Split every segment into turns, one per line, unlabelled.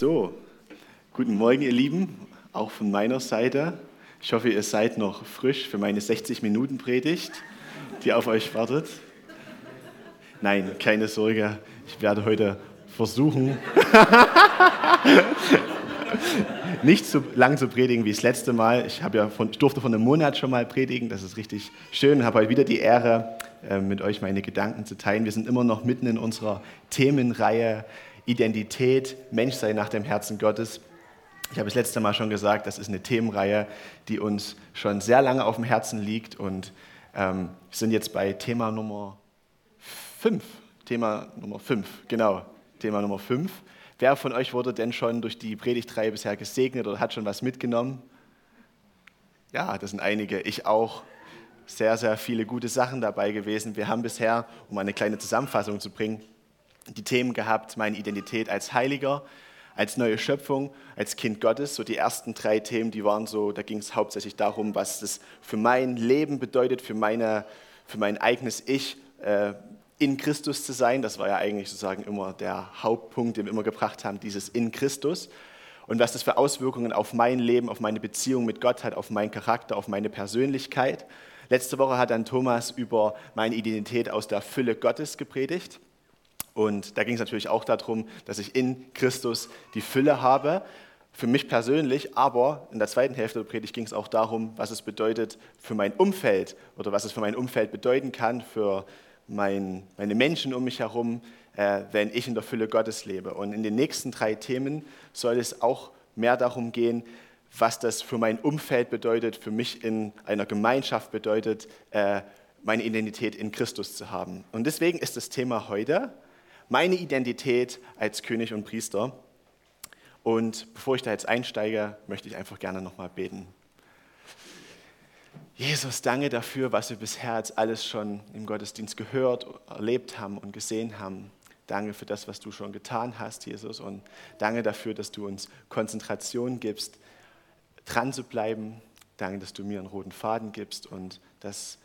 So, guten Morgen, ihr Lieben, auch von meiner Seite. Ich hoffe, ihr seid noch frisch für meine 60-Minuten-Predigt, die auf euch wartet. Nein, keine Sorge, ich werde heute versuchen, nicht so lang zu predigen wie das letzte Mal. Ich, ja von, ich durfte von einem Monat schon mal predigen, das ist richtig schön und habe heute wieder die Ehre, äh, mit euch meine Gedanken zu teilen. Wir sind immer noch mitten in unserer Themenreihe Identität, Menschsein nach dem Herzen Gottes. Ich habe das letzte Mal schon gesagt, das ist eine Themenreihe, die uns schon sehr lange auf dem Herzen liegt und ähm, wir sind jetzt bei Thema Nummer 5. Thema Nummer 5, genau, Thema Nummer 5. Wer von euch wurde denn schon durch die Predigtreihe bisher gesegnet oder hat schon was mitgenommen? Ja, das sind einige, ich auch. Sehr, sehr viele gute Sachen dabei gewesen. Wir haben bisher, um eine kleine Zusammenfassung zu bringen, die Themen gehabt, meine Identität als Heiliger, als neue Schöpfung, als Kind Gottes. So die ersten drei Themen, die waren so, da ging es hauptsächlich darum, was das für mein Leben bedeutet, für, meine, für mein eigenes Ich, äh, in Christus zu sein. Das war ja eigentlich sozusagen immer der Hauptpunkt, den wir immer gebracht haben, dieses in Christus. Und was das für Auswirkungen auf mein Leben, auf meine Beziehung mit Gott hat, auf meinen Charakter, auf meine Persönlichkeit. Letzte Woche hat dann Thomas über meine Identität aus der Fülle Gottes gepredigt. Und da ging es natürlich auch darum, dass ich in Christus die Fülle habe, für mich persönlich, aber in der zweiten Hälfte der Predigt ging es auch darum, was es bedeutet für mein Umfeld oder was es für mein Umfeld bedeuten kann, für mein, meine Menschen um mich herum, äh, wenn ich in der Fülle Gottes lebe. Und in den nächsten drei Themen soll es auch mehr darum gehen, was das für mein Umfeld bedeutet, für mich in einer Gemeinschaft bedeutet, äh, meine Identität in Christus zu haben. Und deswegen ist das Thema heute meine Identität als König und Priester. Und bevor ich da jetzt einsteige, möchte ich einfach gerne nochmal beten. Jesus, danke dafür, was wir bisher jetzt alles schon im Gottesdienst gehört, erlebt haben und gesehen haben. Danke für das, was du schon getan hast, Jesus. Und danke dafür, dass du uns Konzentration gibst, dran zu bleiben. Danke, dass du mir einen roten Faden gibst und dass,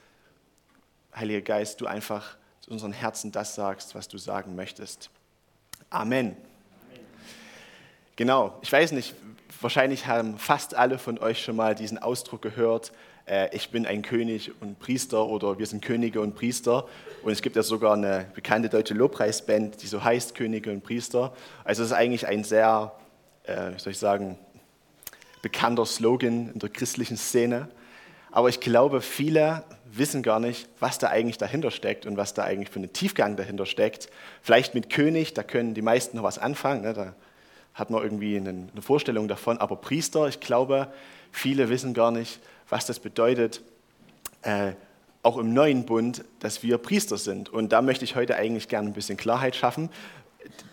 Heiliger Geist, du einfach zu unseren Herzen das sagst, was du sagen möchtest. Amen. Amen. Genau, ich weiß nicht, wahrscheinlich haben fast alle von euch schon mal diesen Ausdruck gehört, äh, ich bin ein König und Priester oder wir sind Könige und Priester. Und es gibt ja sogar eine bekannte deutsche Lobpreisband, die so heißt Könige und Priester. Also es ist eigentlich ein sehr, äh, wie soll ich sagen, bekannter Slogan in der christlichen Szene. Aber ich glaube, viele wissen gar nicht, was da eigentlich dahinter steckt und was da eigentlich für einen Tiefgang dahinter steckt. Vielleicht mit König, da können die meisten noch was anfangen, ne? da hat man irgendwie eine Vorstellung davon. Aber Priester, ich glaube, viele wissen gar nicht, was das bedeutet, äh, auch im neuen Bund, dass wir Priester sind. Und da möchte ich heute eigentlich gerne ein bisschen Klarheit schaffen.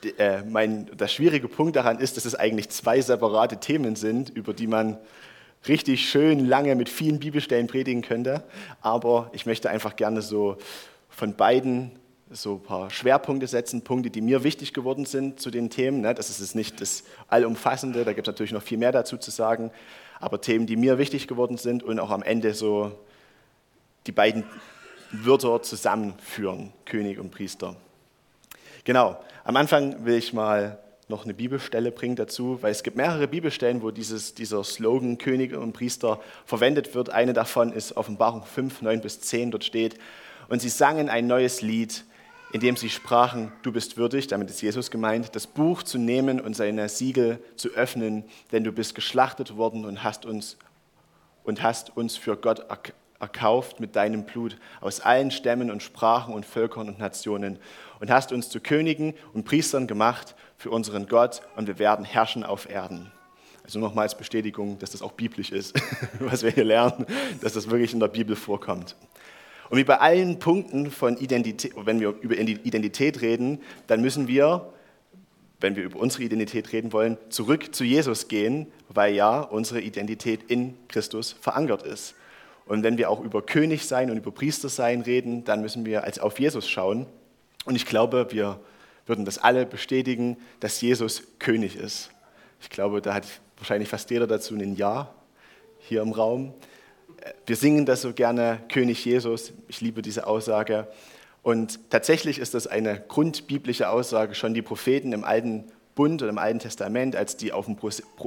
D äh, mein, der schwierige Punkt daran ist, dass es eigentlich zwei separate Themen sind, über die man richtig schön lange mit vielen Bibelstellen predigen könnte. Aber ich möchte einfach gerne so von beiden so ein paar Schwerpunkte setzen, Punkte, die mir wichtig geworden sind zu den Themen. Ne? Das ist nicht das Allumfassende, da gibt es natürlich noch viel mehr dazu zu sagen, aber Themen, die mir wichtig geworden sind und auch am Ende so die beiden Wörter zusammenführen, König und Priester. Genau, am Anfang will ich mal noch eine Bibelstelle bringt dazu, weil es gibt mehrere Bibelstellen, wo dieses, dieser Slogan Könige und Priester verwendet wird. Eine davon ist Offenbarung 5, 9 bis 10, dort steht, und sie sangen ein neues Lied, in dem sie sprachen, du bist würdig, damit ist Jesus gemeint, das Buch zu nehmen und seine Siegel zu öffnen, denn du bist geschlachtet worden und hast uns, und hast uns für Gott erkauft mit deinem Blut aus allen Stämmen und Sprachen und Völkern und Nationen und hast uns zu Königen und Priestern gemacht für unseren Gott und wir werden herrschen auf Erden. Also nochmals Bestätigung, dass das auch biblisch ist, was wir hier lernen, dass das wirklich in der Bibel vorkommt. Und wie bei allen Punkten von Identität, wenn wir über Identität reden, dann müssen wir, wenn wir über unsere Identität reden wollen, zurück zu Jesus gehen, weil ja unsere Identität in Christus verankert ist. Und wenn wir auch über König sein und über Priester sein reden, dann müssen wir als auf Jesus schauen. Und ich glaube, wir würden das alle bestätigen, dass Jesus König ist. Ich glaube, da hat wahrscheinlich fast jeder dazu ein Ja hier im Raum. Wir singen das so gerne, König Jesus. Ich liebe diese Aussage. Und tatsächlich ist das eine grundbiblische Aussage. Schon die Propheten im Alten Bund und im Alten Testament, als die auf den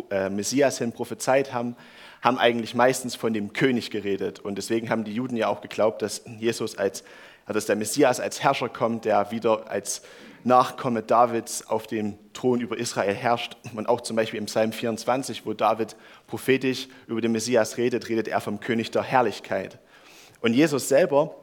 äh, Messias hin prophezeit haben, haben eigentlich meistens von dem König geredet. Und deswegen haben die Juden ja auch geglaubt, dass Jesus als, dass der Messias als Herrscher kommt, der wieder als Nachkomme Davids auf dem Thron über Israel herrscht. Und auch zum Beispiel im Psalm 24, wo David prophetisch über den Messias redet, redet er vom König der Herrlichkeit. Und Jesus selber,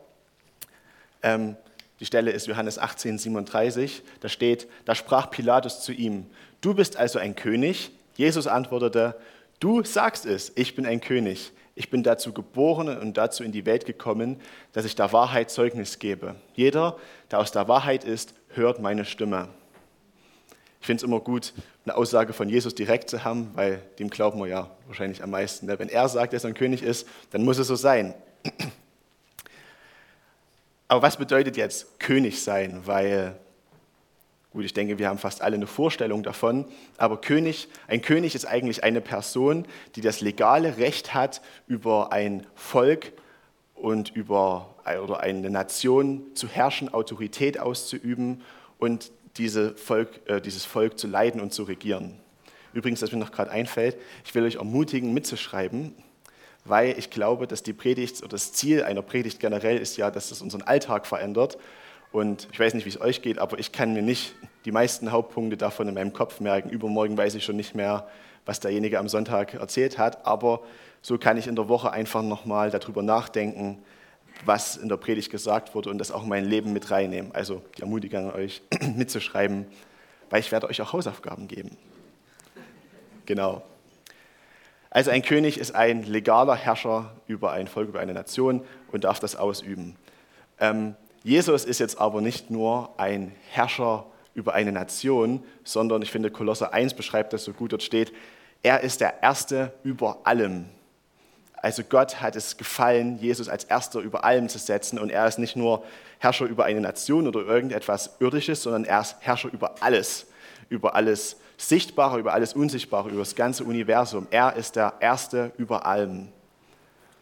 ähm, die Stelle ist Johannes 18, 37, da steht, da sprach Pilatus zu ihm, du bist also ein König? Jesus antwortete, du sagst es, ich bin ein König. Ich bin dazu geboren und dazu in die Welt gekommen, dass ich der Wahrheit Zeugnis gebe. Jeder, der aus der Wahrheit ist, hört meine Stimme. Ich finde es immer gut, eine Aussage von Jesus direkt zu haben, weil dem glauben wir ja wahrscheinlich am meisten. Ne? Wenn er sagt, dass er ein König ist, dann muss es so sein. Aber was bedeutet jetzt König sein? Weil Gut, ich denke, wir haben fast alle eine Vorstellung davon, aber König, ein König ist eigentlich eine Person, die das legale Recht hat, über ein Volk und über oder eine Nation zu herrschen, Autorität auszuüben und diese Volk, äh, dieses Volk zu leiten und zu regieren. Übrigens, was mir noch gerade einfällt, ich will euch ermutigen, mitzuschreiben, weil ich glaube, dass die Predigt oder das Ziel einer Predigt generell ist ja, dass es unseren Alltag verändert und ich weiß nicht, wie es euch geht, aber ich kann mir nicht die meisten Hauptpunkte davon in meinem Kopf merken. Übermorgen weiß ich schon nicht mehr, was derjenige am Sonntag erzählt hat. Aber so kann ich in der Woche einfach nochmal darüber nachdenken, was in der Predigt gesagt wurde und das auch in mein Leben mit reinnehmen. Also die Ermutigung an euch mitzuschreiben, weil ich werde euch auch Hausaufgaben geben. Genau. Also ein König ist ein legaler Herrscher über ein Volk, über eine Nation und darf das ausüben. Ähm, Jesus ist jetzt aber nicht nur ein Herrscher über eine Nation, sondern ich finde, Kolosser 1 beschreibt das so gut, dort steht, er ist der Erste über allem. Also Gott hat es gefallen, Jesus als Erster über allem zu setzen und er ist nicht nur Herrscher über eine Nation oder irgendetwas Irdisches, sondern er ist Herrscher über alles, über alles Sichtbare, über alles Unsichtbare, über das ganze Universum. Er ist der Erste über allem.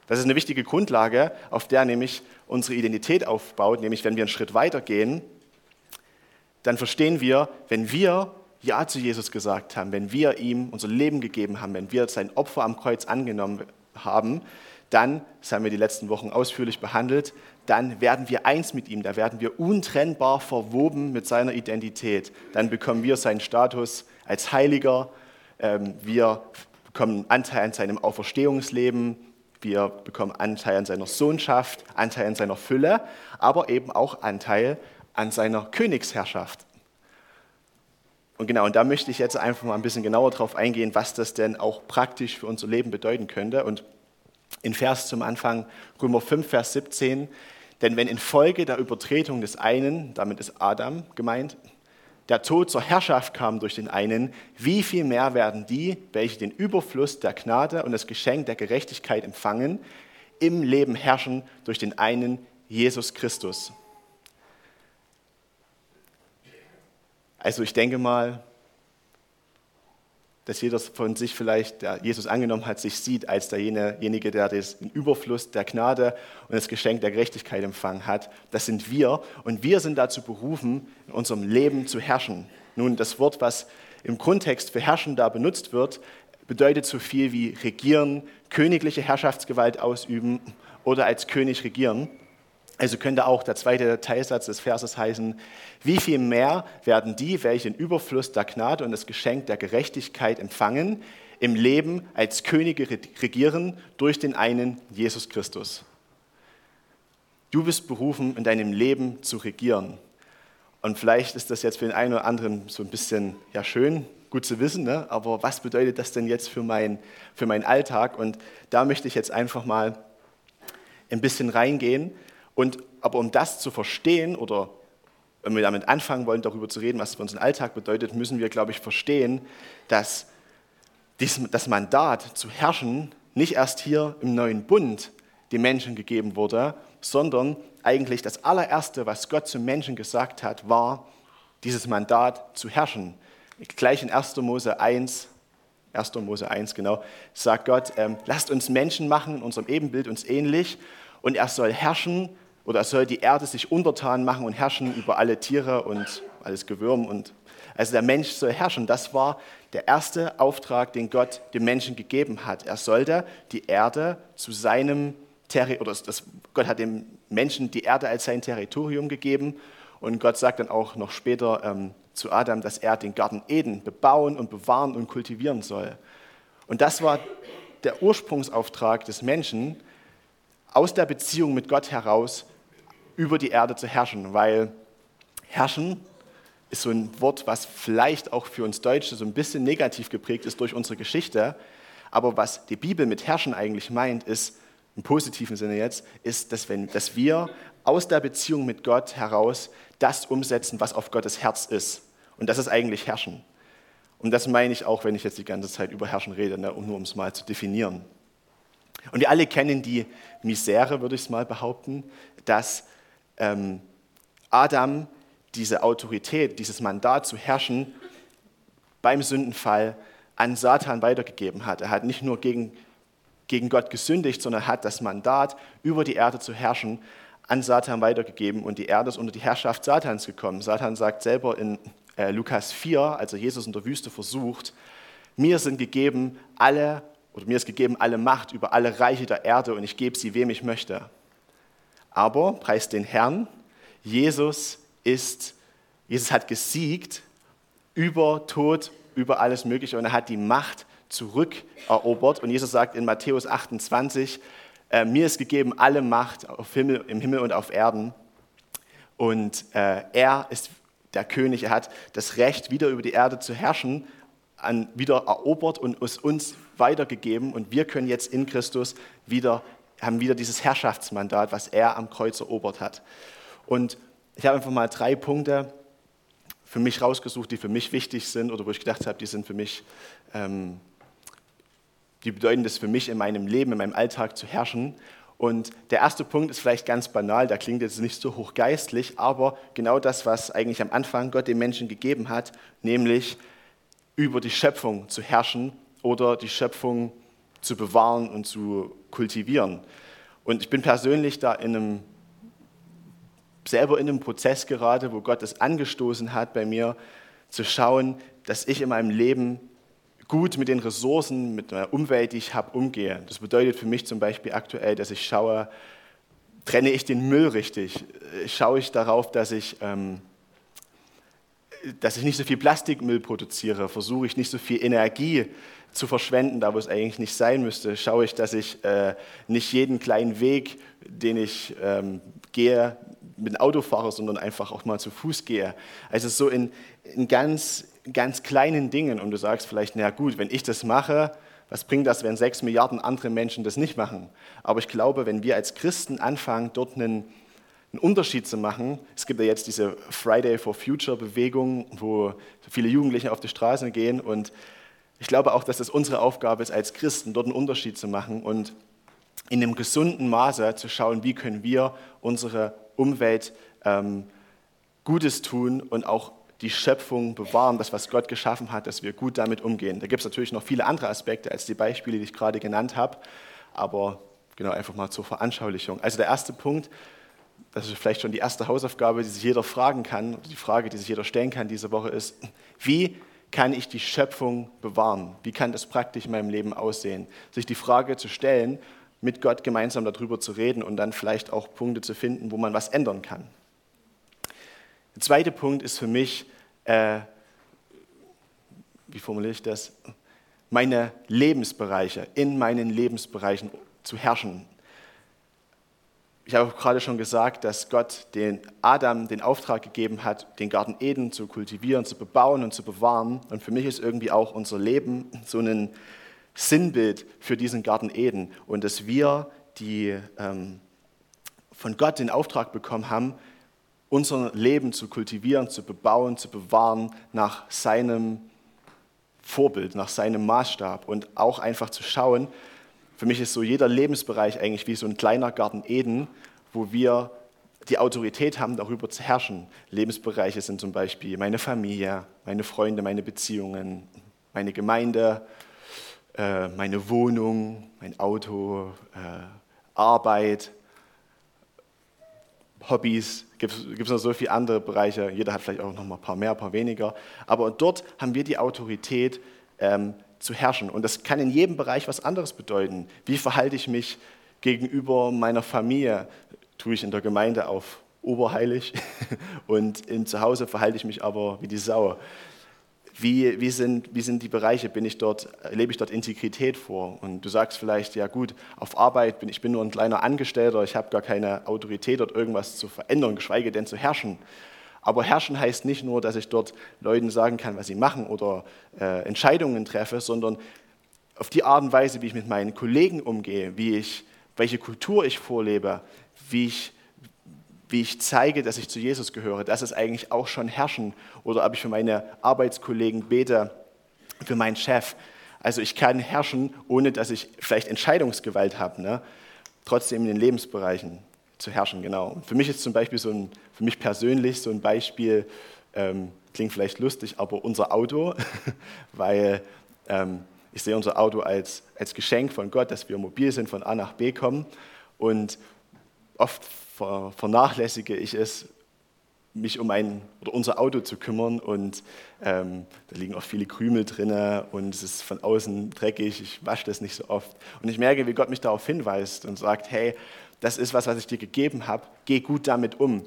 Das ist eine wichtige Grundlage, auf der nämlich unsere Identität aufbaut, nämlich wenn wir einen Schritt weiter gehen, dann verstehen wir, wenn wir Ja zu Jesus gesagt haben, wenn wir ihm unser Leben gegeben haben, wenn wir sein Opfer am Kreuz angenommen haben, dann, das haben wir die letzten Wochen ausführlich behandelt, dann werden wir eins mit ihm, da werden wir untrennbar verwoben mit seiner Identität. Dann bekommen wir seinen Status als Heiliger, ähm, wir bekommen Anteil an seinem Auferstehungsleben, wir bekommen Anteil an seiner Sohnschaft, Anteil an seiner Fülle, aber eben auch Anteil an seiner Königsherrschaft. Und genau, und da möchte ich jetzt einfach mal ein bisschen genauer drauf eingehen, was das denn auch praktisch für unser Leben bedeuten könnte. Und in Vers zum Anfang, Römer 5, Vers 17, denn wenn infolge der Übertretung des einen, damit ist Adam gemeint, der Tod zur Herrschaft kam durch den einen, wie viel mehr werden die, welche den Überfluss der Gnade und das Geschenk der Gerechtigkeit empfangen, im Leben herrschen durch den einen Jesus Christus. Also ich denke mal, dass jeder von sich vielleicht, der Jesus angenommen hat, sich sieht als derjenige, der den Überfluss der Gnade und das Geschenk der Gerechtigkeit empfangen hat. Das sind wir und wir sind dazu berufen, in unserem Leben zu herrschen. Nun, das Wort, was im Grundtext für herrschen da benutzt wird, bedeutet so viel wie regieren, königliche Herrschaftsgewalt ausüben oder als König regieren. Also könnte auch der zweite Teilsatz des Verses heißen, wie viel mehr werden die, welche den Überfluss der Gnade und das Geschenk der Gerechtigkeit empfangen, im Leben als Könige regieren durch den einen Jesus Christus. Du bist berufen, in deinem Leben zu regieren. Und vielleicht ist das jetzt für den einen oder anderen so ein bisschen ja, schön, gut zu wissen, ne? aber was bedeutet das denn jetzt für, mein, für meinen Alltag? Und da möchte ich jetzt einfach mal ein bisschen reingehen und, aber um das zu verstehen oder wenn wir damit anfangen wollen, darüber zu reden, was für unseren Alltag bedeutet, müssen wir, glaube ich, verstehen, dass das Mandat zu herrschen nicht erst hier im neuen Bund den Menschen gegeben wurde, sondern eigentlich das allererste, was Gott zum Menschen gesagt hat, war, dieses Mandat zu herrschen. Gleich in 1. Mose 1, 1. Mose 1, genau, sagt Gott, ähm, lasst uns Menschen machen in unserem Ebenbild uns ähnlich und er soll herrschen oder soll die Erde sich untertan machen und herrschen über alle Tiere und alles Gewürm und Also der Mensch soll herrschen. Das war der erste Auftrag, den Gott dem Menschen gegeben hat. Er sollte die Erde zu seinem Territorium, oder das, Gott hat dem Menschen die Erde als sein Territorium gegeben. Und Gott sagt dann auch noch später ähm, zu Adam, dass er den Garten Eden bebauen und bewahren und kultivieren soll. Und das war der Ursprungsauftrag des Menschen, aus der Beziehung mit Gott heraus über die Erde zu herrschen, weil herrschen ist so ein Wort, was vielleicht auch für uns Deutsche so ein bisschen negativ geprägt ist durch unsere Geschichte, aber was die Bibel mit herrschen eigentlich meint, ist, im positiven Sinne jetzt, ist, dass, wenn, dass wir aus der Beziehung mit Gott heraus das umsetzen, was auf Gottes Herz ist. Und das ist eigentlich Herrschen. Und das meine ich auch, wenn ich jetzt die ganze Zeit über Herrschen rede, ne, nur um es mal zu definieren. Und wir alle kennen die Misere, würde ich es mal behaupten, dass ähm, Adam diese Autorität, dieses Mandat zu herrschen, beim Sündenfall an Satan weitergegeben hat. Er hat nicht nur gegen, gegen Gott gesündigt, sondern hat das Mandat, über die Erde zu herrschen, an Satan weitergegeben und die Erde ist unter die Herrschaft Satans gekommen. Satan sagt selber in äh, Lukas 4, als er Jesus in der Wüste versucht, mir sind gegeben alle, oder mir ist gegeben alle Macht über alle Reiche der Erde und ich gebe sie, wem ich möchte. Aber, preist den Herrn, Jesus ist, Jesus hat gesiegt über Tod, über alles Mögliche und er hat die Macht zurückerobert. Und Jesus sagt in Matthäus 28, äh, mir ist gegeben alle Macht Himmel, im Himmel und auf Erden. Und äh, er ist der König, er hat das Recht, wieder über die Erde zu herrschen, an, wieder erobert und es uns weitergegeben. Und wir können jetzt in Christus wieder, haben wieder dieses Herrschaftsmandat, was er am Kreuz erobert hat. Und ich habe einfach mal drei Punkte für mich rausgesucht, die für mich wichtig sind oder wo ich gedacht habe, die sind für mich, ähm, die bedeuten das für mich in meinem Leben, in meinem Alltag zu herrschen. Und der erste Punkt ist vielleicht ganz banal, der klingt jetzt nicht so hochgeistlich, aber genau das, was eigentlich am Anfang Gott den Menschen gegeben hat, nämlich über die Schöpfung zu herrschen oder die Schöpfung zu bewahren und zu kultivieren. Und ich bin persönlich da in einem selber in einem Prozess gerade, wo Gott es angestoßen hat bei mir, zu schauen, dass ich in meinem Leben gut mit den Ressourcen, mit der Umwelt, die ich habe, umgehe. Das bedeutet für mich zum Beispiel aktuell, dass ich schaue, trenne ich den Müll richtig? Schaue ich darauf, dass ich, ähm, dass ich nicht so viel Plastikmüll produziere? Versuche ich nicht so viel Energie zu verschwenden, da wo es eigentlich nicht sein müsste? Schaue ich, dass ich äh, nicht jeden kleinen Weg, den ich ähm, gehe, mit dem Auto fahre, sondern einfach auch mal zu Fuß gehe. Also so in, in ganz, ganz kleinen Dingen. Und du sagst vielleicht, na gut, wenn ich das mache, was bringt das, wenn sechs Milliarden andere Menschen das nicht machen? Aber ich glaube, wenn wir als Christen anfangen, dort einen, einen Unterschied zu machen, es gibt ja jetzt diese Friday for Future Bewegung, wo viele Jugendliche auf die Straße gehen und ich glaube auch, dass es unsere Aufgabe ist, als Christen dort einen Unterschied zu machen und in einem gesunden Maße zu schauen, wie können wir unsere Umwelt ähm, Gutes tun und auch die Schöpfung bewahren, das, was Gott geschaffen hat, dass wir gut damit umgehen. Da gibt es natürlich noch viele andere Aspekte als die Beispiele, die ich gerade genannt habe, aber genau einfach mal zur Veranschaulichung. Also der erste Punkt, das ist vielleicht schon die erste Hausaufgabe, die sich jeder fragen kann, die Frage, die sich jeder stellen kann diese Woche ist, wie kann ich die Schöpfung bewahren? Wie kann das praktisch in meinem Leben aussehen? Sich die Frage zu stellen mit Gott gemeinsam darüber zu reden und dann vielleicht auch Punkte zu finden, wo man was ändern kann. Der zweite Punkt ist für mich, äh, wie formuliere ich das, meine Lebensbereiche, in meinen Lebensbereichen zu herrschen. Ich habe gerade schon gesagt, dass Gott den Adam den Auftrag gegeben hat, den Garten Eden zu kultivieren, zu bebauen und zu bewahren. Und für mich ist irgendwie auch unser Leben so ein Sinnbild für diesen Garten Eden und dass wir, die ähm, von Gott den Auftrag bekommen haben, unser Leben zu kultivieren, zu bebauen, zu bewahren nach seinem Vorbild, nach seinem Maßstab und auch einfach zu schauen, für mich ist so jeder Lebensbereich eigentlich wie so ein kleiner Garten Eden, wo wir die Autorität haben, darüber zu herrschen. Lebensbereiche sind zum Beispiel meine Familie, meine Freunde, meine Beziehungen, meine Gemeinde, äh, meine Wohnung, mein Auto, äh, Arbeit, Hobbys, gibt es noch so viele andere Bereiche. Jeder hat vielleicht auch noch mal ein paar mehr, ein paar weniger. Aber dort haben wir die Autorität ähm, zu herrschen. Und das kann in jedem Bereich was anderes bedeuten. Wie verhalte ich mich gegenüber meiner Familie? Tue ich in der Gemeinde auf oberheilig und in, zu Hause verhalte ich mich aber wie die Sau. Wie, wie, sind, wie sind die Bereiche? Bin ich dort, lebe ich dort Integrität vor? Und du sagst vielleicht, ja gut, auf Arbeit bin ich bin nur ein kleiner Angestellter, ich habe gar keine Autorität, dort irgendwas zu verändern, geschweige denn zu herrschen. Aber herrschen heißt nicht nur, dass ich dort Leuten sagen kann, was sie machen oder äh, Entscheidungen treffe, sondern auf die Art und Weise, wie ich mit meinen Kollegen umgehe, wie ich, welche Kultur ich vorlebe, wie ich wie ich zeige, dass ich zu Jesus gehöre. Das ist eigentlich auch schon Herrschen. Oder ob ich für meine Arbeitskollegen bete, für meinen Chef. Also ich kann herrschen, ohne dass ich vielleicht Entscheidungsgewalt habe. Ne? Trotzdem in den Lebensbereichen zu herrschen, genau. Und für mich ist zum Beispiel so ein, für mich persönlich so ein Beispiel, ähm, klingt vielleicht lustig, aber unser Auto, weil ähm, ich sehe unser Auto als, als Geschenk von Gott, dass wir mobil sind, von A nach B kommen. Und oft vernachlässige ich es, mich um ein oder unser Auto zu kümmern und ähm, da liegen auch viele Krümel drin und es ist von außen dreckig, ich wasche das nicht so oft. Und ich merke, wie Gott mich darauf hinweist und sagt, hey, das ist was, was ich dir gegeben habe, geh gut damit um,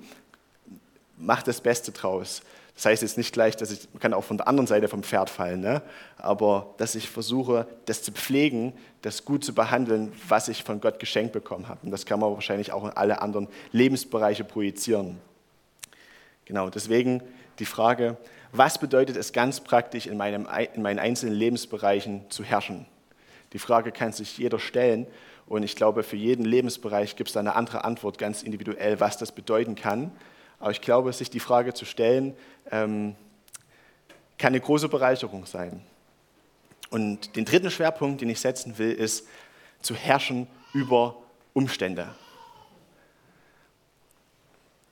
mach das Beste draus. Das heißt jetzt nicht gleich, dass ich, man kann auch von der anderen Seite vom Pferd fallen, ne? aber dass ich versuche, das zu pflegen, das gut zu behandeln, was ich von Gott geschenkt bekommen habe. Und das kann man wahrscheinlich auch in alle anderen Lebensbereiche projizieren. Genau, deswegen die Frage, was bedeutet es ganz praktisch in, meinem, in meinen einzelnen Lebensbereichen zu herrschen? Die Frage kann sich jeder stellen und ich glaube, für jeden Lebensbereich gibt es da eine andere Antwort, ganz individuell, was das bedeuten kann. Aber ich glaube, sich die Frage zu stellen, ähm, kann eine große Bereicherung sein. Und den dritten Schwerpunkt, den ich setzen will, ist zu herrschen über Umstände.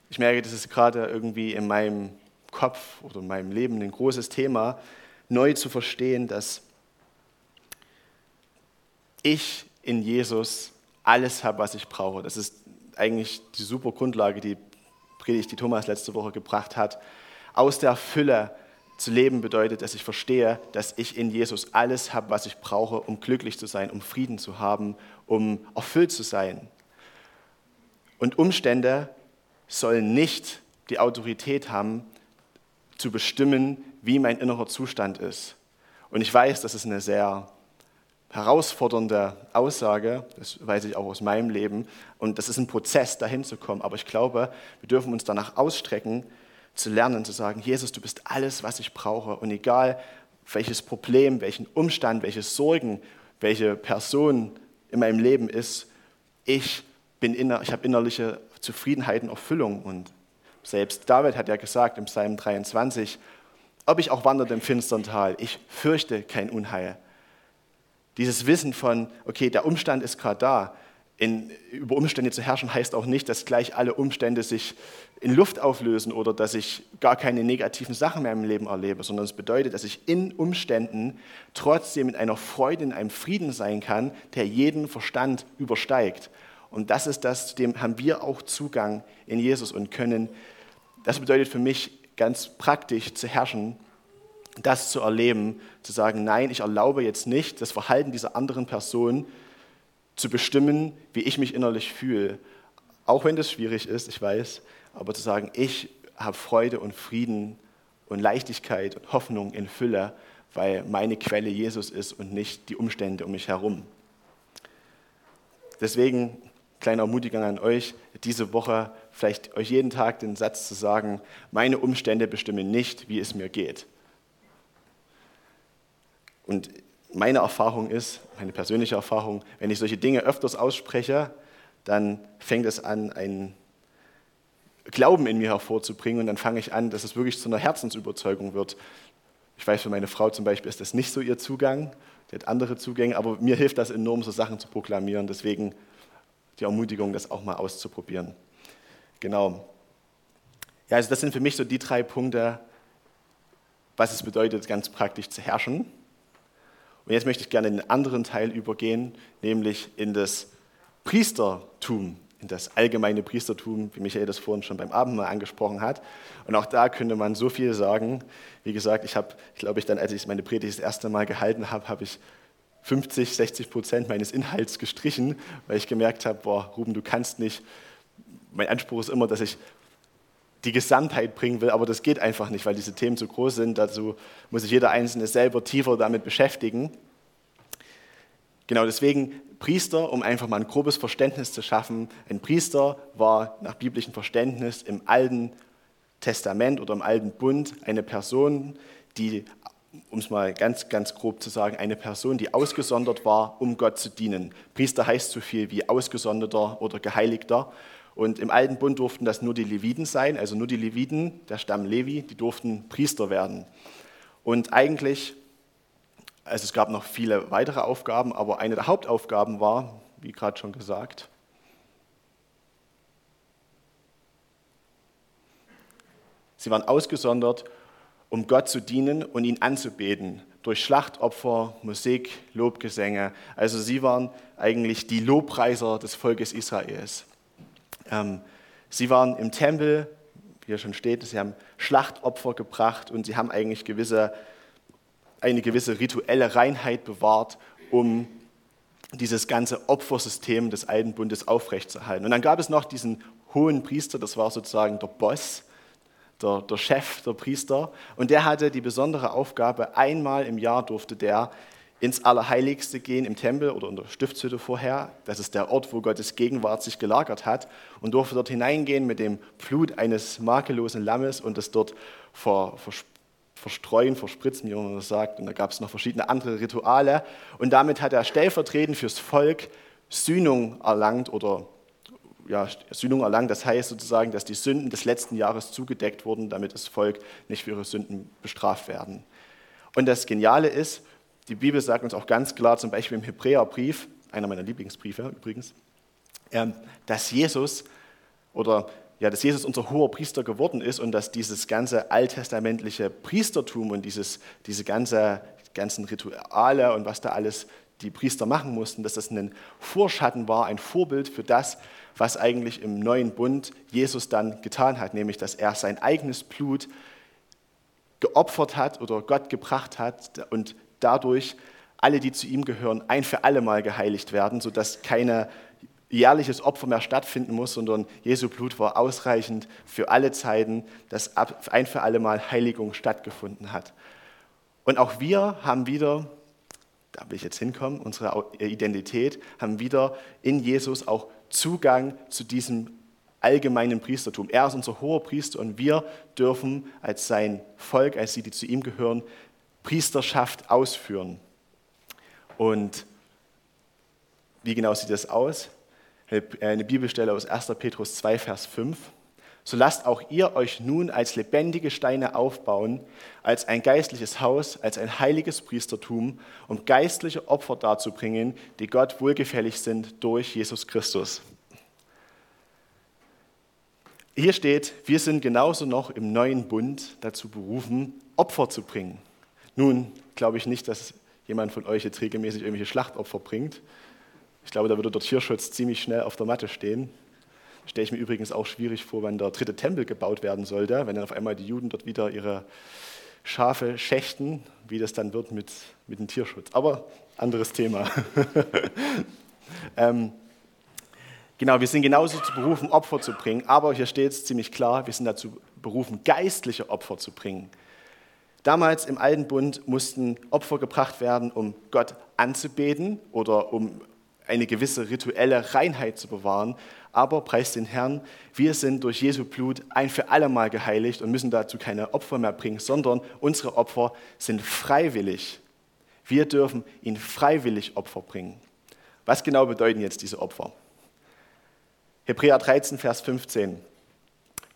Ich merke, das ist gerade irgendwie in meinem Kopf oder in meinem Leben ein großes Thema, neu zu verstehen, dass ich in Jesus alles habe, was ich brauche. Das ist eigentlich die super Grundlage, die Predigt, die Thomas letzte Woche gebracht hat. Aus der Fülle zu leben bedeutet, dass ich verstehe, dass ich in Jesus alles habe, was ich brauche, um glücklich zu sein, um Frieden zu haben, um erfüllt zu sein. Und Umstände sollen nicht die Autorität haben, zu bestimmen, wie mein innerer Zustand ist. Und ich weiß, das ist eine sehr herausfordernde Aussage, das weiß ich auch aus meinem Leben, und das ist ein Prozess, dahin zu kommen. Aber ich glaube, wir dürfen uns danach ausstrecken, zu lernen, zu sagen, Jesus, du bist alles, was ich brauche. Und egal, welches Problem, welchen Umstand, welche Sorgen, welche Person in meinem Leben ist, ich, inner, ich habe innerliche Zufriedenheit und Erfüllung. Und selbst David hat ja gesagt im Psalm 23, ob ich auch wanderte im finstern Tal, ich fürchte kein Unheil. Dieses Wissen von, okay, der Umstand ist gerade da. In, über Umstände zu herrschen heißt auch nicht, dass gleich alle Umstände sich in Luft auflösen oder dass ich gar keine negativen Sachen mehr im Leben erlebe, sondern es bedeutet, dass ich in Umständen trotzdem mit einer Freude, in einem Frieden sein kann, der jeden Verstand übersteigt. Und das ist das, zu dem haben wir auch Zugang in Jesus und können. Das bedeutet für mich ganz praktisch zu herrschen, das zu erleben, zu sagen, nein, ich erlaube jetzt nicht, das Verhalten dieser anderen Person zu bestimmen, wie ich mich innerlich fühle. Auch wenn das schwierig ist, ich weiß, aber zu sagen, ich habe Freude und Frieden und Leichtigkeit und Hoffnung in Fülle, weil meine Quelle Jesus ist und nicht die Umstände um mich herum. Deswegen, kleine Ermutigung an euch, diese Woche vielleicht euch jeden Tag den Satz zu sagen, meine Umstände bestimmen nicht, wie es mir geht. Und meine Erfahrung ist, meine persönliche Erfahrung, wenn ich solche Dinge öfters ausspreche, dann fängt es an, einen Glauben in mir hervorzubringen und dann fange ich an, dass es wirklich zu einer Herzensüberzeugung wird. Ich weiß, für meine Frau zum Beispiel ist das nicht so ihr Zugang, die hat andere Zugänge, aber mir hilft das enorm, so Sachen zu proklamieren. Deswegen die Ermutigung, das auch mal auszuprobieren. Genau. Ja, also das sind für mich so die drei Punkte, was es bedeutet, ganz praktisch zu herrschen. Und jetzt möchte ich gerne in den anderen Teil übergehen, nämlich in das Priestertum. in das allgemeine Priestertum, wie Michael das vorhin schon beim Abendmahl angesprochen hat. Und auch da könnte man so viel sagen. Wie gesagt, ich habe, ich glaube, ich dann, als ich meine Predigt das erste Mal gehalten habe, habe ich 50, 60 Prozent meines Inhalts gestrichen, weil ich gemerkt habe, boah, Ruben, du kannst nicht. Mein Anspruch ist immer, dass ich die Gesamtheit bringen will, aber das geht einfach nicht, weil diese Themen zu groß sind. Dazu muss sich jeder Einzelne selber tiefer damit beschäftigen. Genau deswegen Priester, um einfach mal ein grobes Verständnis zu schaffen. Ein Priester war nach biblischem Verständnis im Alten Testament oder im Alten Bund eine Person, die, um es mal ganz, ganz grob zu sagen, eine Person, die ausgesondert war, um Gott zu dienen. Priester heißt so viel wie ausgesonderter oder geheiligter. Und im Alten Bund durften das nur die Leviten sein, also nur die Leviten, der Stamm Levi, die durften Priester werden. Und eigentlich also es gab noch viele weitere Aufgaben, aber eine der Hauptaufgaben war, wie gerade schon gesagt, sie waren ausgesondert, um Gott zu dienen und ihn anzubeten, durch Schlachtopfer, Musik, Lobgesänge. Also sie waren eigentlich die Lobpreiser des Volkes Israels. Ähm, sie waren im Tempel, wie hier schon steht, sie haben Schlachtopfer gebracht und sie haben eigentlich gewisse eine gewisse rituelle Reinheit bewahrt, um dieses ganze Opfersystem des Alten Bundes aufrechtzuerhalten. Und dann gab es noch diesen hohen Priester, das war sozusagen der Boss, der, der Chef der Priester, und der hatte die besondere Aufgabe, einmal im Jahr durfte der ins Allerheiligste gehen im Tempel oder in der Stiftshütte vorher. Das ist der Ort, wo Gottes Gegenwart sich gelagert hat und durfte dort hineingehen mit dem Blut eines makellosen Lammes und es dort ver, verstreuen, verspritzen, wie man das sagt. Und da gab es noch verschiedene andere Rituale. Und damit hat er stellvertretend fürs Volk Sühnung erlangt oder ja, Sühnung erlangt. Das heißt sozusagen, dass die Sünden des letzten Jahres zugedeckt wurden, damit das Volk nicht für ihre Sünden bestraft werden. Und das Geniale ist, die Bibel sagt uns auch ganz klar, zum Beispiel im Hebräerbrief, einer meiner Lieblingsbriefe übrigens, ähm, dass Jesus oder ja, dass Jesus unser hoher Priester geworden ist und dass dieses ganze alttestamentliche Priestertum und dieses, diese ganze, ganzen Rituale und was da alles die Priester machen mussten, dass das ein Vorschatten war, ein Vorbild für das, was eigentlich im neuen Bund Jesus dann getan hat, nämlich dass er sein eigenes Blut geopfert hat oder Gott gebracht hat und dadurch alle, die zu ihm gehören, ein für alle Mal geheiligt werden, sodass keine jährliches Opfer mehr stattfinden muss, sondern Jesu Blut war ausreichend für alle Zeiten, dass ein für alle Mal Heiligung stattgefunden hat. Und auch wir haben wieder, da will ich jetzt hinkommen, unsere Identität, haben wieder in Jesus auch Zugang zu diesem allgemeinen Priestertum. Er ist unser hoher Priester und wir dürfen als sein Volk, als die, die zu ihm gehören, Priesterschaft ausführen. Und wie genau sieht das aus? eine Bibelstelle aus 1. Petrus 2, Vers 5. So lasst auch ihr euch nun als lebendige Steine aufbauen, als ein geistliches Haus, als ein heiliges Priestertum, um geistliche Opfer darzubringen, die Gott wohlgefällig sind durch Jesus Christus. Hier steht, wir sind genauso noch im neuen Bund dazu berufen, Opfer zu bringen. Nun glaube ich nicht, dass jemand von euch jetzt regelmäßig irgendwelche Schlachtopfer bringt. Ich glaube, da würde der Tierschutz ziemlich schnell auf der Matte stehen. Stelle ich mir übrigens auch schwierig vor, wenn der dritte Tempel gebaut werden sollte, wenn dann auf einmal die Juden dort wieder ihre Schafe schächten, wie das dann wird mit, mit dem Tierschutz. Aber anderes Thema. ähm, genau, wir sind genauso zu berufen, Opfer zu bringen, aber hier steht es ziemlich klar, wir sind dazu berufen, geistliche Opfer zu bringen. Damals im Alten Bund mussten Opfer gebracht werden, um Gott anzubeten oder um eine gewisse rituelle Reinheit zu bewahren. Aber preis den Herrn, wir sind durch Jesu Blut ein für alle Mal geheiligt und müssen dazu keine Opfer mehr bringen, sondern unsere Opfer sind freiwillig. Wir dürfen ihn freiwillig Opfer bringen. Was genau bedeuten jetzt diese Opfer? Hebräer 13, Vers 15.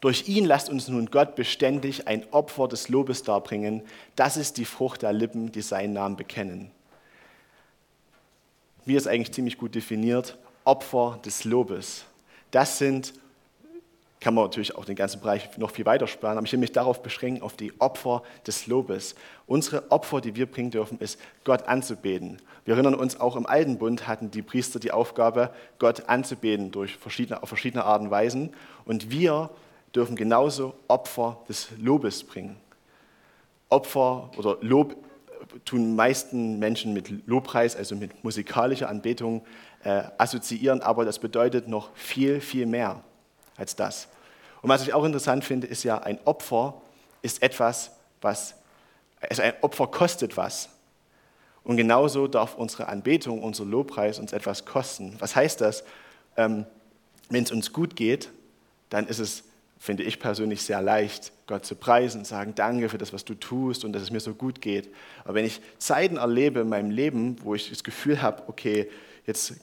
Durch ihn lasst uns nun Gott beständig ein Opfer des Lobes darbringen. Das ist die Frucht der Lippen, die seinen Namen bekennen wie es eigentlich ziemlich gut definiert, Opfer des Lobes. Das sind kann man natürlich auch den ganzen Bereich noch viel weiter sparen, aber ich will mich darauf beschränken, auf die Opfer des Lobes. Unsere Opfer, die wir bringen dürfen, ist, Gott anzubeten. Wir erinnern uns, auch im Alten Bund hatten die Priester die Aufgabe, Gott anzubeten durch verschiedene, auf verschiedene Arten und Weisen. Und wir dürfen genauso Opfer des Lobes bringen. Opfer oder Lob tun meisten Menschen mit Lobpreis, also mit musikalischer Anbetung, äh, assoziieren, aber das bedeutet noch viel, viel mehr als das. Und was ich auch interessant finde, ist ja, ein Opfer ist etwas, was, also ein Opfer kostet was. Und genauso darf unsere Anbetung, unser Lobpreis uns etwas kosten. Was heißt das? Ähm, Wenn es uns gut geht, dann ist es, finde ich persönlich, sehr leicht, Gott zu preisen und sagen, danke für das, was du tust und dass es mir so gut geht. Aber wenn ich Zeiten erlebe in meinem Leben, wo ich das Gefühl habe, okay, jetzt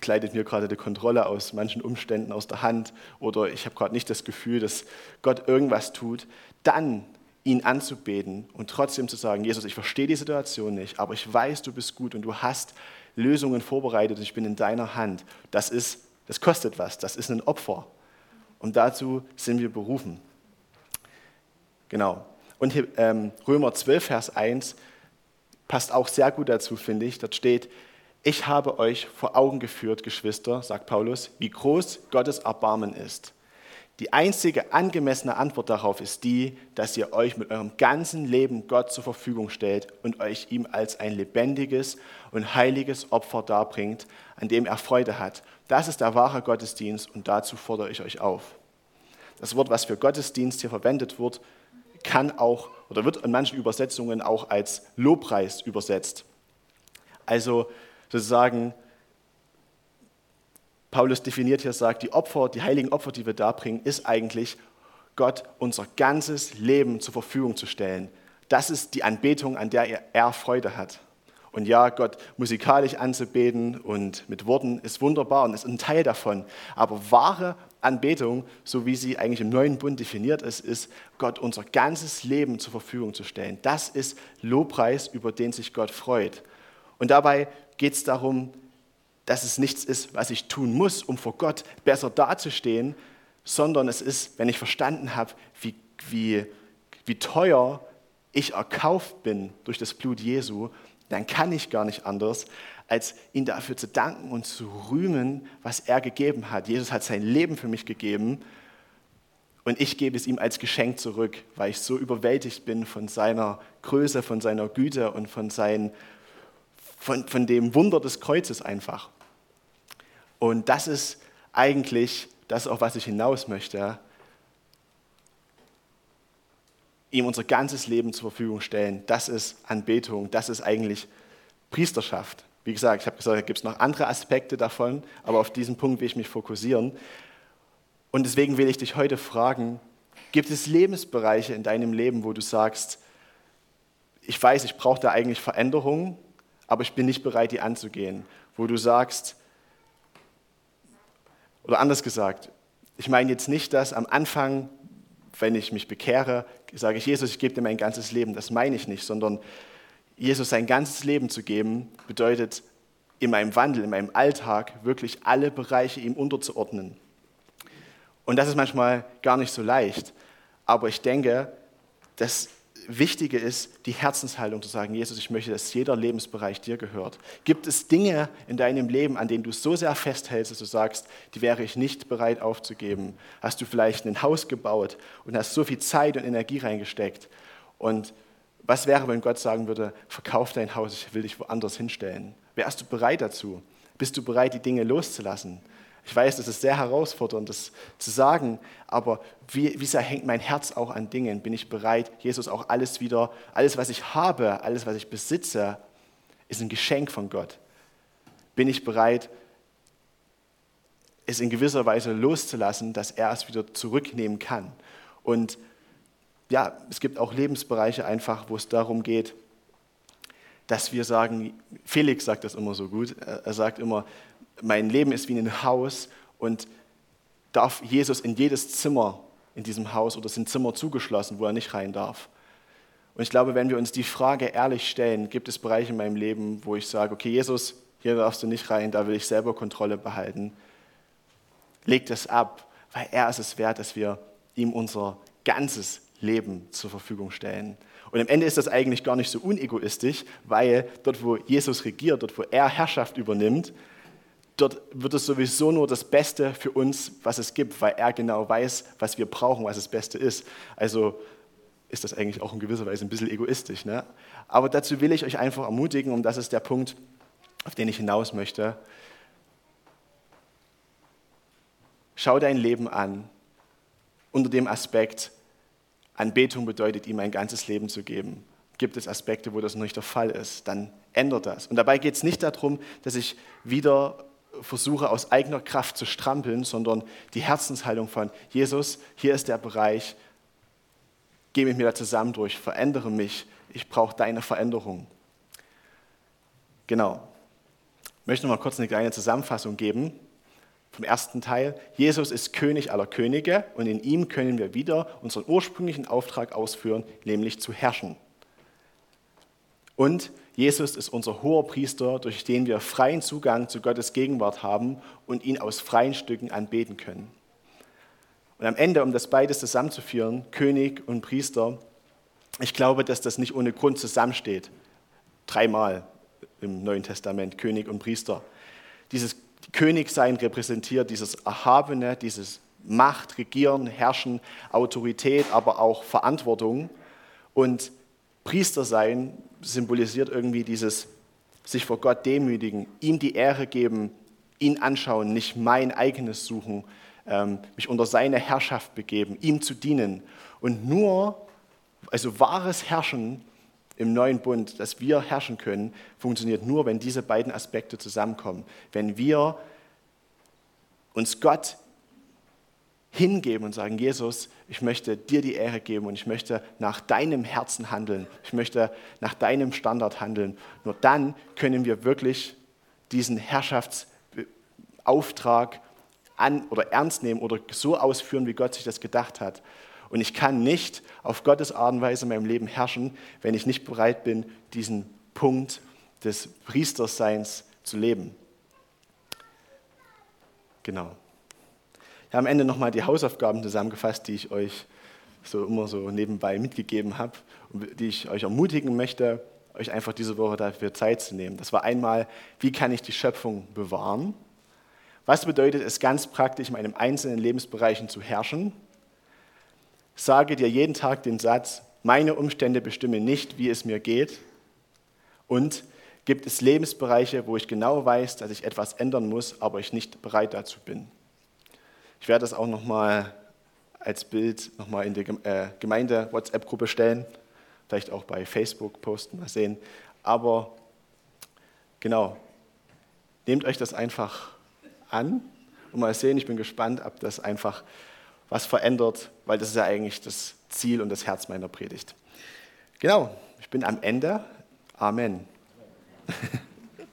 gleitet mir gerade die Kontrolle aus manchen Umständen aus der Hand oder ich habe gerade nicht das Gefühl, dass Gott irgendwas tut, dann ihn anzubeten und trotzdem zu sagen, Jesus, ich verstehe die Situation nicht, aber ich weiß, du bist gut und du hast Lösungen vorbereitet und ich bin in deiner Hand. Das ist, das kostet was, das ist ein Opfer. Und dazu sind wir berufen. Genau. Und ähm, Römer 12, Vers 1 passt auch sehr gut dazu, finde ich. Dort steht, ich habe euch vor Augen geführt, Geschwister, sagt Paulus, wie groß Gottes Erbarmen ist. Die einzige angemessene Antwort darauf ist die, dass ihr euch mit eurem ganzen Leben Gott zur Verfügung stellt und euch ihm als ein lebendiges und heiliges Opfer darbringt, an dem er Freude hat. Das ist der wahre Gottesdienst und dazu fordere ich euch auf. Das Wort, was für Gottesdienst hier verwendet wird, kann auch oder wird in manchen Übersetzungen auch als Lobpreis übersetzt. Also sozusagen, Paulus definiert hier, sagt, die Opfer, die heiligen Opfer, die wir da bringen, ist eigentlich Gott unser ganzes Leben zur Verfügung zu stellen. Das ist die Anbetung, an der er Freude hat. Und ja, Gott musikalisch anzubeten und mit Worten ist wunderbar und ist ein Teil davon. Aber wahre Anbetung, so wie sie eigentlich im neuen Bund definiert ist, ist, Gott unser ganzes Leben zur Verfügung zu stellen. Das ist Lobpreis, über den sich Gott freut. Und dabei geht es darum, dass es nichts ist, was ich tun muss, um vor Gott besser dazustehen, sondern es ist, wenn ich verstanden habe, wie, wie, wie teuer ich erkauft bin durch das Blut Jesu, dann kann ich gar nicht anders, als ihn dafür zu danken und zu rühmen, was er gegeben hat. Jesus hat sein Leben für mich gegeben und ich gebe es ihm als Geschenk zurück, weil ich so überwältigt bin von seiner Größe, von seiner Güte und von, sein, von, von dem Wunder des Kreuzes einfach. Und das ist eigentlich das, auf was ich hinaus möchte. Ihm unser ganzes Leben zur Verfügung stellen. Das ist Anbetung. Das ist eigentlich Priesterschaft. Wie gesagt, ich habe gesagt, da gibt es noch andere Aspekte davon, aber auf diesen Punkt will ich mich fokussieren. Und deswegen will ich dich heute fragen, gibt es Lebensbereiche in deinem Leben, wo du sagst, ich weiß, ich brauche da eigentlich Veränderungen, aber ich bin nicht bereit, die anzugehen. Wo du sagst, oder anders gesagt, ich meine jetzt nicht, dass am Anfang, wenn ich mich bekehre, sage ich, Jesus, ich gebe dir mein ganzes Leben. Das meine ich nicht, sondern Jesus sein ganzes Leben zu geben, bedeutet in meinem Wandel, in meinem Alltag wirklich alle Bereiche ihm unterzuordnen. Und das ist manchmal gar nicht so leicht. Aber ich denke, dass Wichtige ist, die Herzenshaltung zu sagen, Jesus, ich möchte, dass jeder Lebensbereich dir gehört. Gibt es Dinge in deinem Leben, an denen du so sehr festhältst, dass du sagst, die wäre ich nicht bereit aufzugeben? Hast du vielleicht ein Haus gebaut und hast so viel Zeit und Energie reingesteckt? Und was wäre, wenn Gott sagen würde, verkauf dein Haus, ich will dich woanders hinstellen? Wärst du bereit dazu? Bist du bereit, die Dinge loszulassen? Ich weiß, das ist sehr herausfordernd, das zu sagen, aber wie, wie sehr hängt mein Herz auch an Dingen? Bin ich bereit, Jesus auch alles wieder, alles, was ich habe, alles, was ich besitze, ist ein Geschenk von Gott? Bin ich bereit, es in gewisser Weise loszulassen, dass er es wieder zurücknehmen kann? Und ja, es gibt auch Lebensbereiche einfach, wo es darum geht, dass wir sagen, Felix sagt das immer so gut, er sagt immer, mein Leben ist wie ein Haus und darf Jesus in jedes Zimmer in diesem Haus oder sind Zimmer zugeschlossen, wo er nicht rein darf. Und ich glaube, wenn wir uns die Frage ehrlich stellen, gibt es Bereiche in meinem Leben, wo ich sage, okay, Jesus, hier darfst du nicht rein, da will ich selber Kontrolle behalten. Leg das ab, weil er ist es wert, dass wir ihm unser ganzes Leben zur Verfügung stellen. Und am Ende ist das eigentlich gar nicht so unegoistisch, weil dort, wo Jesus regiert, dort, wo er Herrschaft übernimmt, dort wird es sowieso nur das Beste für uns, was es gibt, weil er genau weiß, was wir brauchen, was das Beste ist. Also ist das eigentlich auch in gewisser Weise ein bisschen egoistisch. Ne? Aber dazu will ich euch einfach ermutigen, und das ist der Punkt, auf den ich hinaus möchte. Schau dein Leben an unter dem Aspekt, Anbetung bedeutet, ihm ein ganzes Leben zu geben. Gibt es Aspekte, wo das noch nicht der Fall ist, dann ändert das. Und dabei geht es nicht darum, dass ich wieder versuche, aus eigener Kraft zu strampeln, sondern die Herzenshaltung von Jesus, hier ist der Bereich, geh mit mir da zusammen durch, verändere mich, ich brauche deine Veränderung. Genau. Ich möchte noch mal kurz eine kleine Zusammenfassung geben vom ersten Teil. Jesus ist König aller Könige und in ihm können wir wieder unseren ursprünglichen Auftrag ausführen, nämlich zu herrschen. Und Jesus ist unser hoher Priester, durch den wir freien Zugang zu Gottes Gegenwart haben und ihn aus freien Stücken anbeten können. Und am Ende, um das beides zusammenzuführen, König und Priester, ich glaube, dass das nicht ohne Grund zusammensteht. Dreimal im Neuen Testament, König und Priester. Dieses Königsein repräsentiert dieses Erhabene, dieses Macht, Regieren, Herrschen, Autorität, aber auch Verantwortung. Und Priestersein symbolisiert irgendwie dieses sich vor Gott demütigen, ihm die Ehre geben, ihn anschauen, nicht mein eigenes suchen, ähm, mich unter seine Herrschaft begeben, ihm zu dienen. Und nur, also wahres Herrschen im neuen Bund, dass wir herrschen können, funktioniert nur, wenn diese beiden Aspekte zusammenkommen. Wenn wir uns Gott hingeben und sagen, Jesus, ich möchte dir die Ehre geben und ich möchte nach deinem Herzen handeln. Ich möchte nach deinem Standard handeln. Nur dann können wir wirklich diesen Herrschaftsauftrag an oder ernst nehmen oder so ausführen, wie Gott sich das gedacht hat. Und ich kann nicht auf Gottes Art und Weise in meinem Leben herrschen, wenn ich nicht bereit bin, diesen Punkt des Priesterseins zu leben. Genau. Ich habe am Ende nochmal die Hausaufgaben zusammengefasst, die ich euch so immer so nebenbei mitgegeben habe und die ich euch ermutigen möchte, euch einfach diese Woche dafür Zeit zu nehmen. Das war einmal, wie kann ich die Schöpfung bewahren? Was bedeutet es ganz praktisch, in meinem einzelnen Lebensbereichen zu herrschen? Sage dir jeden Tag den Satz, meine Umstände bestimmen nicht, wie es mir geht. Und gibt es Lebensbereiche, wo ich genau weiß, dass ich etwas ändern muss, aber ich nicht bereit dazu bin. Ich werde das auch nochmal als Bild nochmal in die äh, Gemeinde-WhatsApp-Gruppe stellen, vielleicht auch bei Facebook posten, mal sehen. Aber genau, nehmt euch das einfach an und mal sehen, ich bin gespannt, ob das einfach was verändert, weil das ist ja eigentlich das Ziel und das Herz meiner Predigt. Genau, ich bin am Ende. Amen.